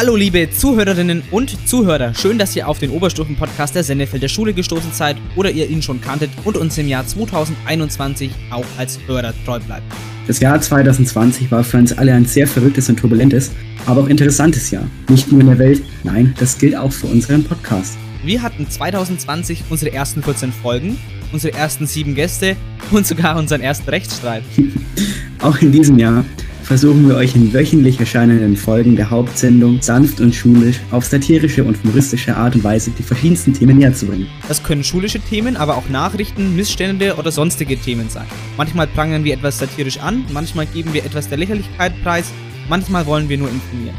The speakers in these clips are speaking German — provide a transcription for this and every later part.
Hallo liebe Zuhörerinnen und Zuhörer, schön, dass ihr auf den Oberstufen-Podcast der Sennefelder Schule gestoßen seid oder ihr ihn schon kanntet und uns im Jahr 2021 auch als Hörer treu bleibt. Das Jahr 2020 war für uns alle ein sehr verrücktes und turbulentes, aber auch interessantes Jahr. Nicht nur in der Welt, nein, das gilt auch für unseren Podcast. Wir hatten 2020 unsere ersten 14 Folgen, unsere ersten sieben Gäste und sogar unseren ersten Rechtsstreit. auch in diesem Jahr versuchen wir euch in wöchentlich erscheinenden Folgen der Hauptsendung sanft und schulisch auf satirische und humoristische Art und Weise die verschiedensten Themen näher zu bringen. Das können schulische Themen, aber auch Nachrichten, Missstände oder sonstige Themen sein. Manchmal prangern wir etwas satirisch an, manchmal geben wir etwas der Lächerlichkeit preis, manchmal wollen wir nur informieren.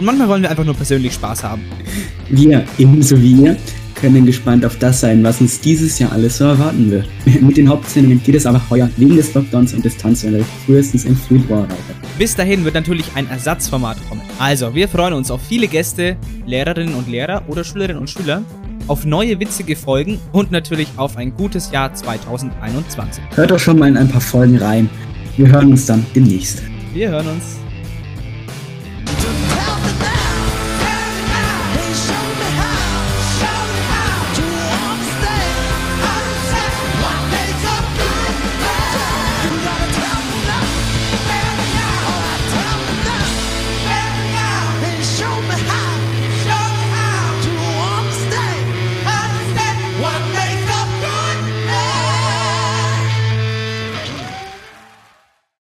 Und manchmal wollen wir einfach nur persönlich Spaß haben. Wir, ebenso wie ihr, können gespannt auf das sein, was uns dieses Jahr alles so erwarten wird. Mit den Hauptsendungen geht es aber heuer wegen des Lockdowns und Distanzunterricht frühestens im Februar weiter. Bis dahin wird natürlich ein Ersatzformat kommen. Also, wir freuen uns auf viele Gäste, Lehrerinnen und Lehrer oder Schülerinnen und Schüler, auf neue witzige Folgen und natürlich auf ein gutes Jahr 2021. Hört doch schon mal in ein paar Folgen rein. Wir hören uns dann demnächst. Wir hören uns.